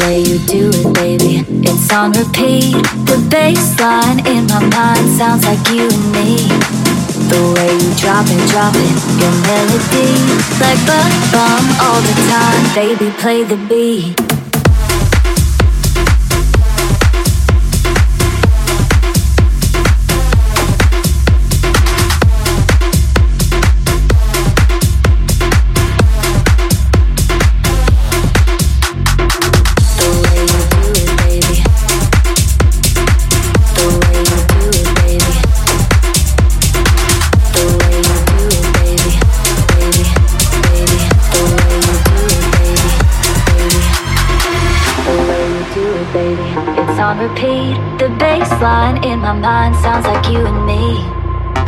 Way you do it, baby, it's on repeat. The bass line in my mind sounds like you and me. The way you drop it, drop it, your melody, like bum bum all the time, baby, play the beat. Repeat. The bass line in my mind sounds like you and me.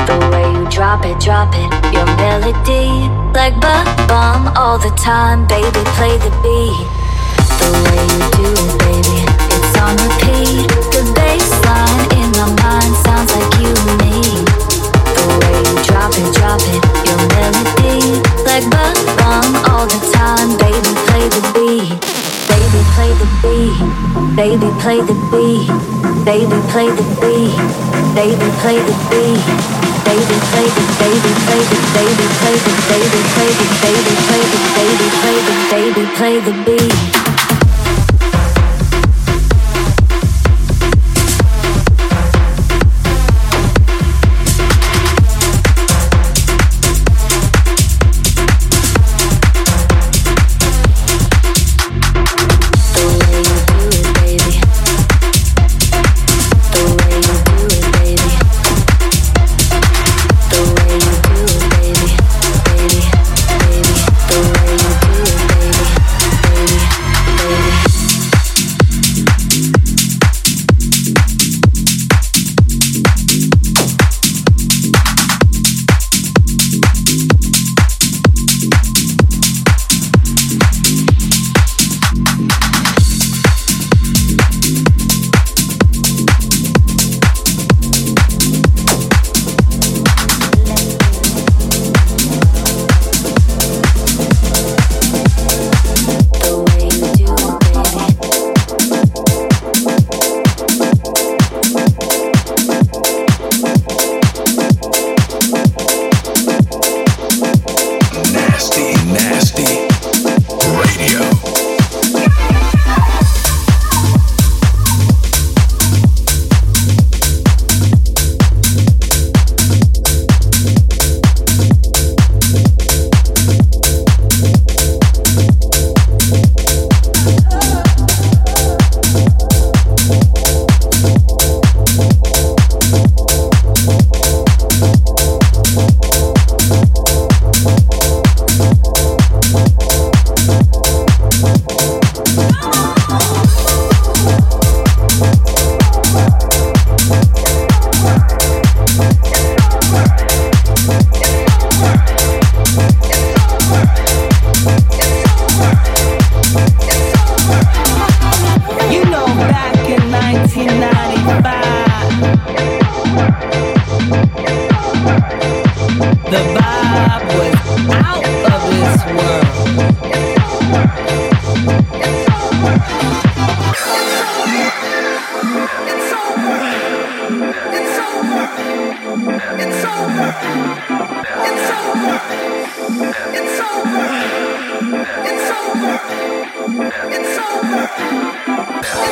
The way you drop it, drop it, your melody. Like bum all the time, baby, play the beat. The way you do it, baby, it's on repeat. The bass line in my mind sounds like you and me. The way you drop it, drop it, your melody. Like bum all the time, baby, play the beat. Baby, play the beat. Baby, play the beat. Baby, play the beat. Baby, play the beat. Baby, play the baby, play the baby, play the baby, play the baby, play the baby, play the baby, play the beat.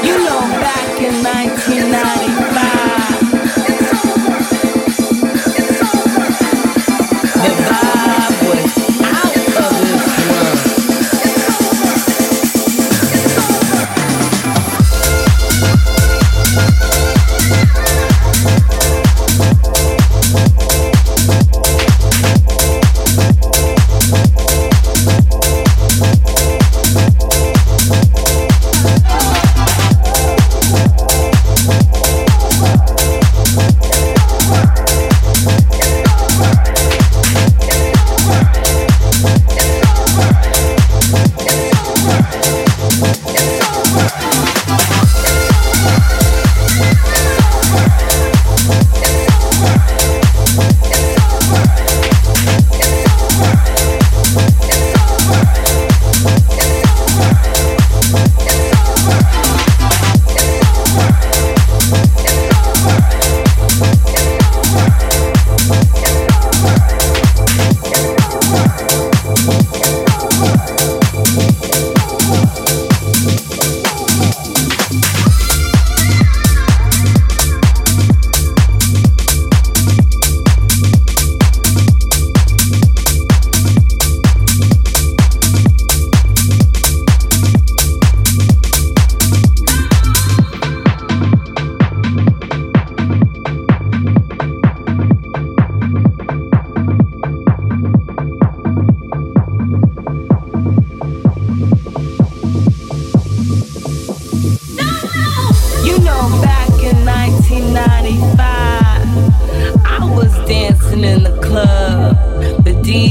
You know back in 1995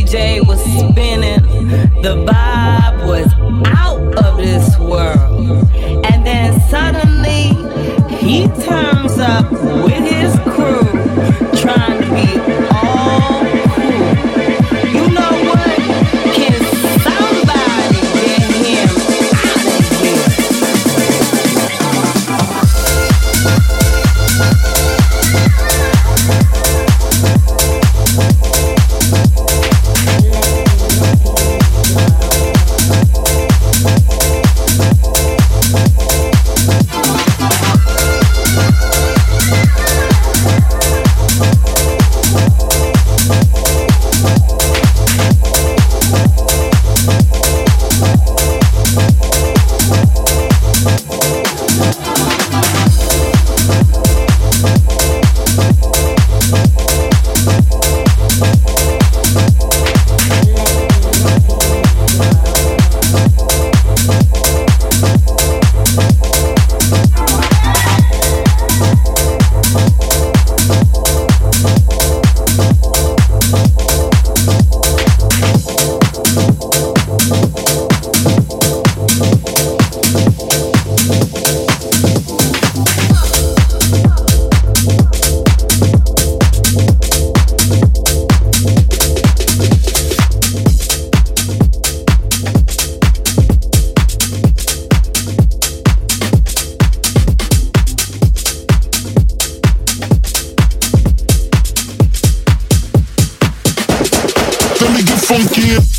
DJ was spinning, the vibe was out of this world. And then suddenly he turns up. funky.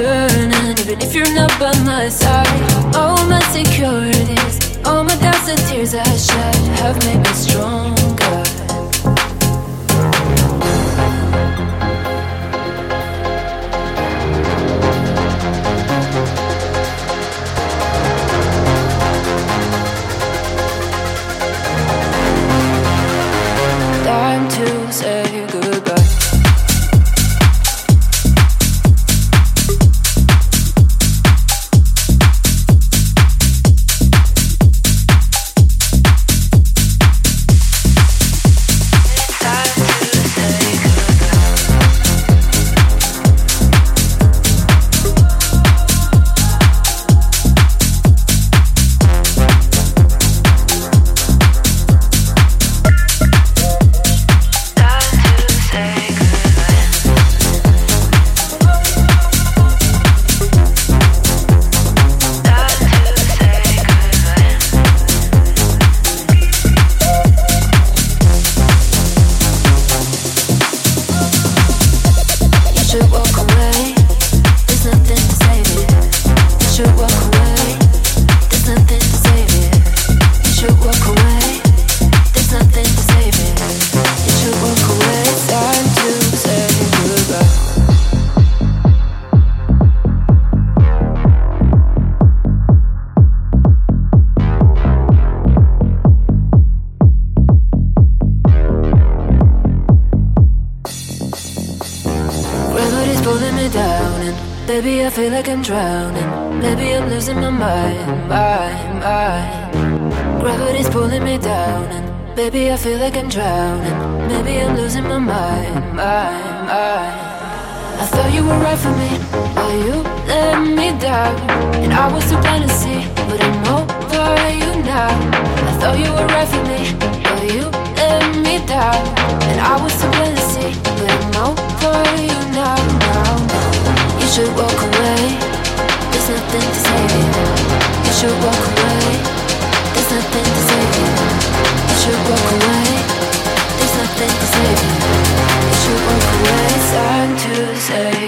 turning, even if you're not by my side. All my securities, all my doubts and tears I shed have made me stronger. Drowning. Maybe I'm losing my mind, mind, mind. Gravity's pulling me down, and baby, I feel like I'm drowning. Maybe I'm losing my mind, mind, mind. I thought you were right for me, but you let me down. And I was too blind to see, but I'm over you now. I thought you were right for me, but you let me down. And I was too blind to see, but I'm over you now, now, now should walk away. Nothing to say. You should walk away. There's nothing to say. You should walk away. There's nothing to say. You should walk away. It's time to say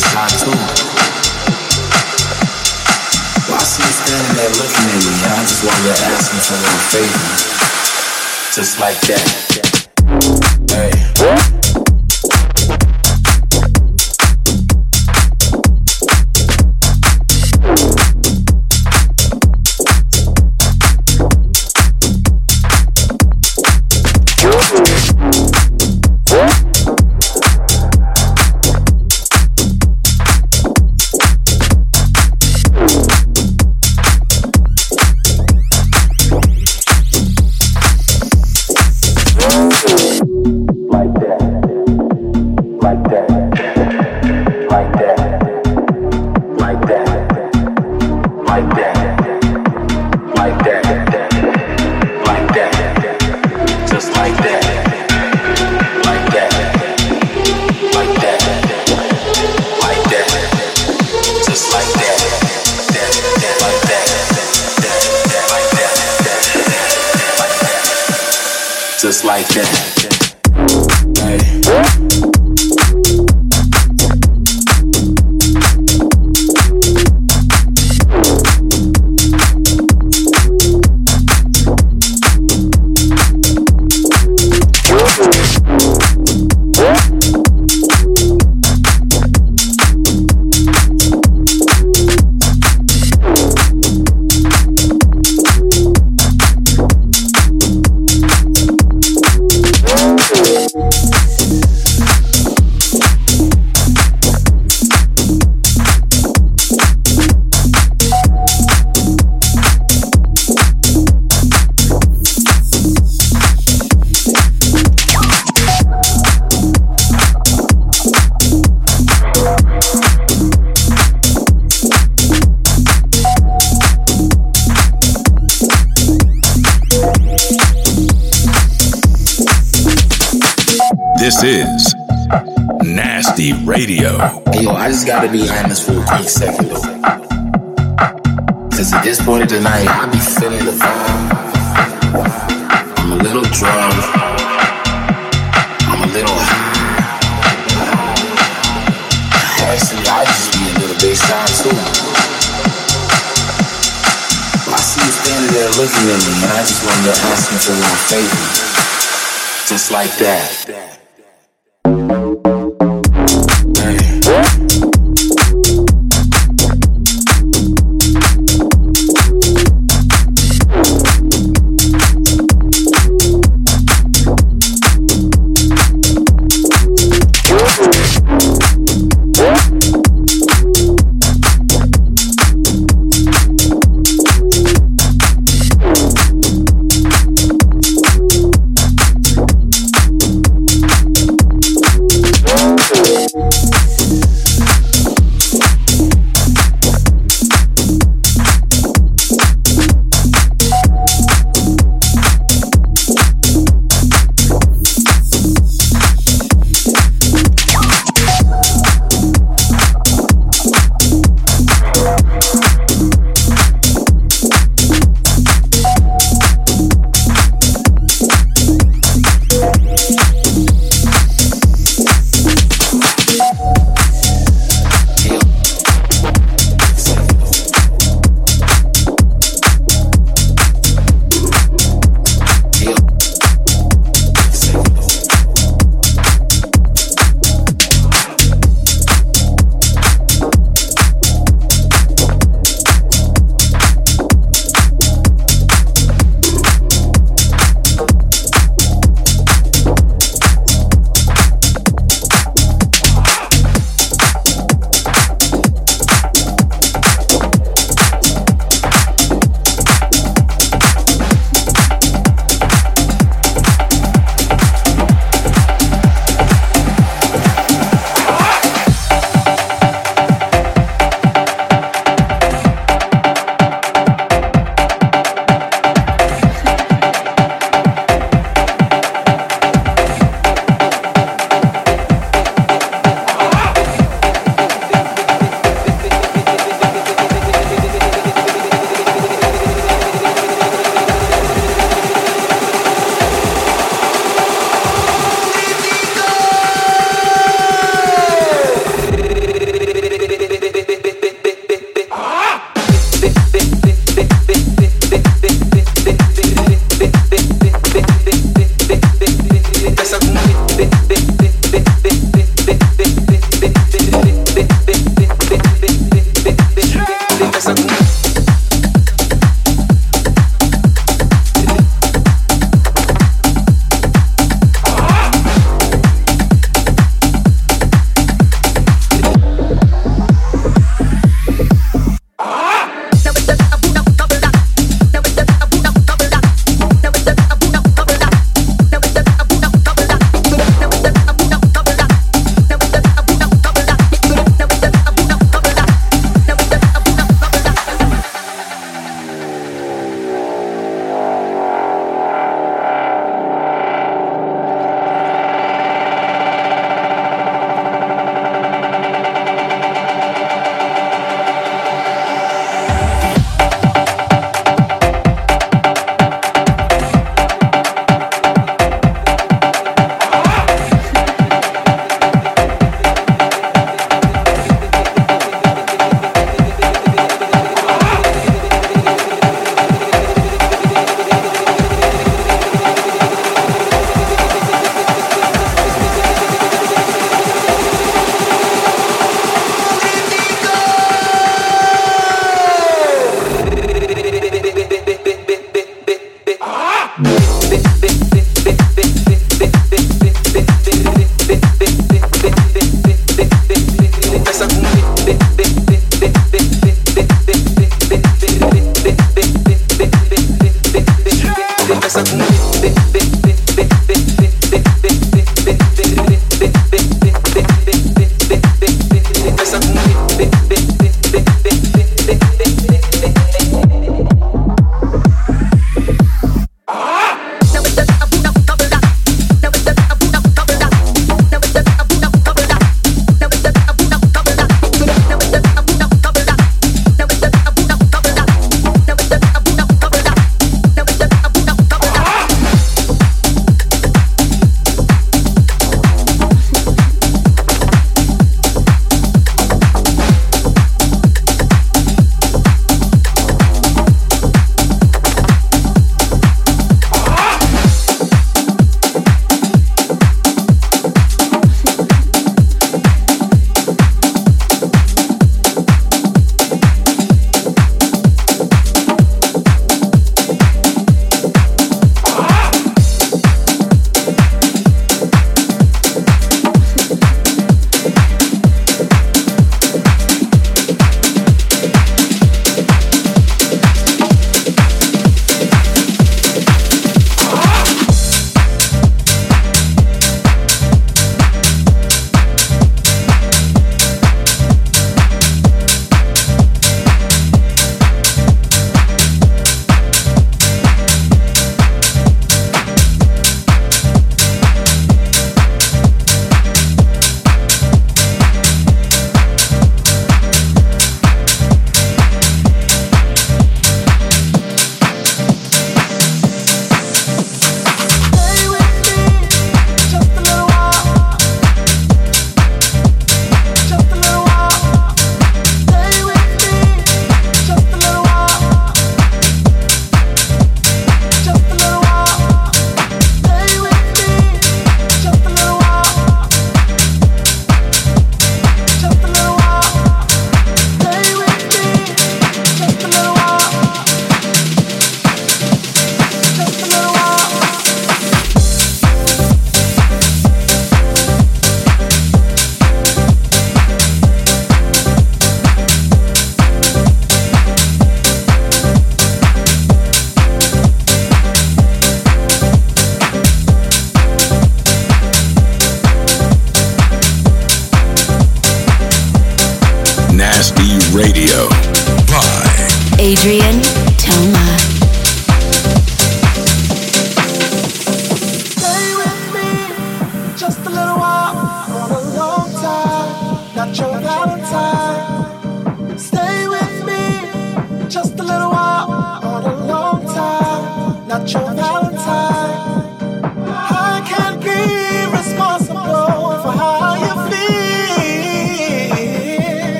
Satu. Watch standing there looking at me. I just wanted to ask for a favor. Just like that. This is Nasty Radio. Hey, yo, I just gotta be honest for a quick second, though. Cause at this point of the night, I be feeling the vibe. I'm a little drunk. I'm a little high. Actually, I just be a little bass too standing there looking at me, and I just wanted to ask you for one favor. Just like that.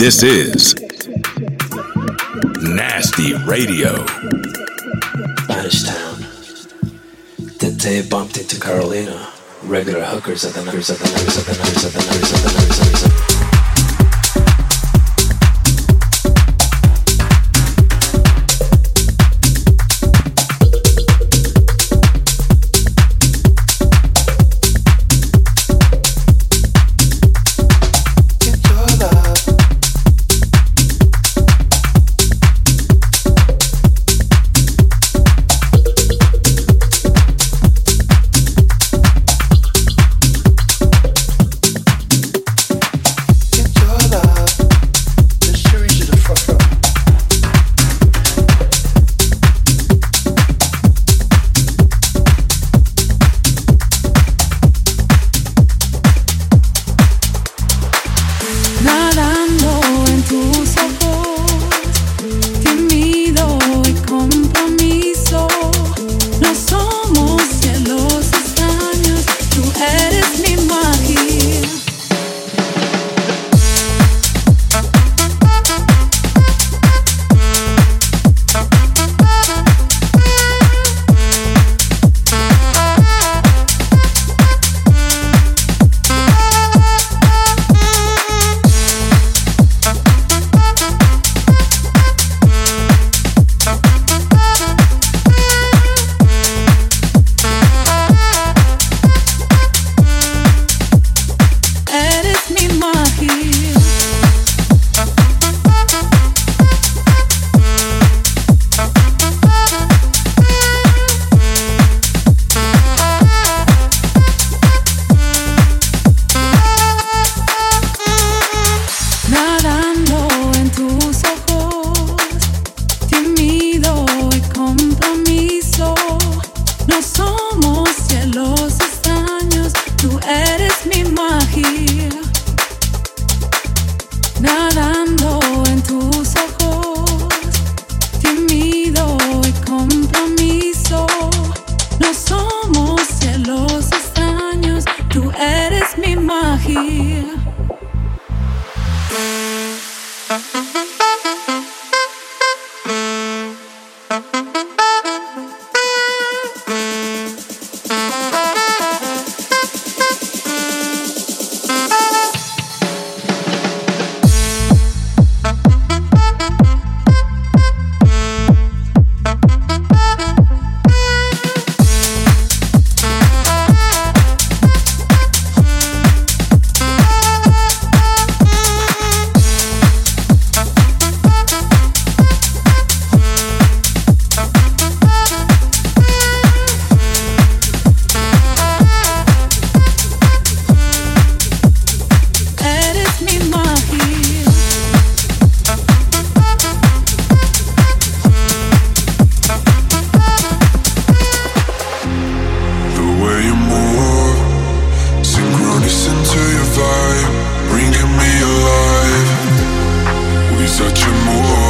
This is Nasty Radio. Spanish town. The day bumped into Carolina. Regular hookers at the numbers at the numbers at the numbers at the numbers at the numbers at the numbers. such a move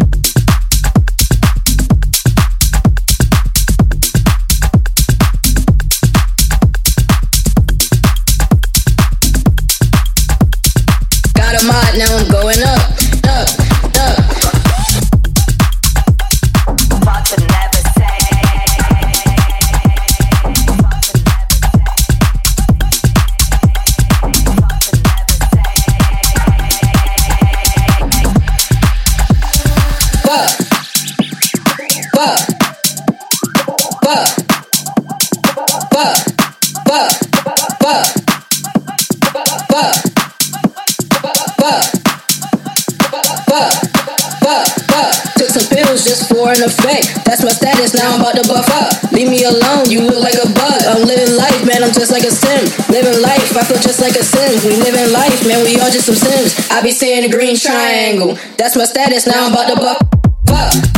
life, I feel just like a sim. We living life, man, we all just some sims. I be seeing a green triangle. That's my status, now I'm about to buck. up.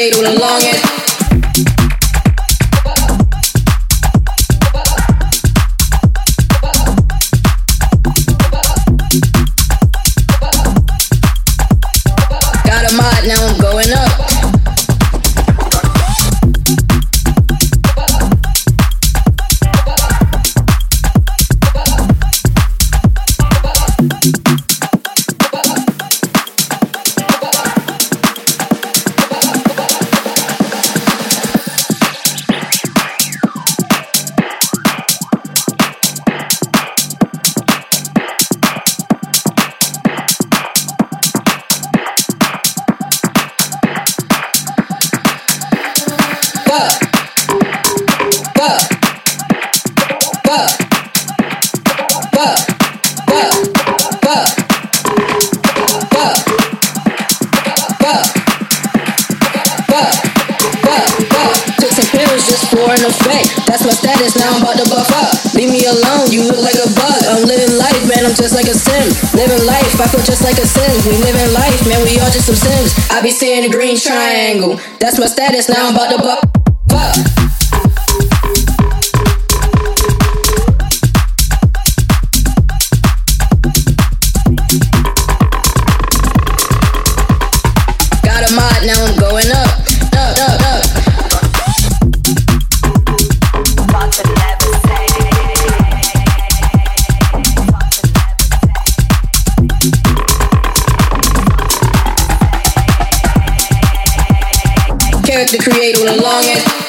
Create all along it. Status, now I'm about to buff up. Leave me alone, you look like a bug. I'm living life, man, I'm just like a sim. Living life, I feel just like a sim. We living life, man, we all just some sims. I be seeing a green triangle. That's my status, now I'm about to buff up. The longest. Got a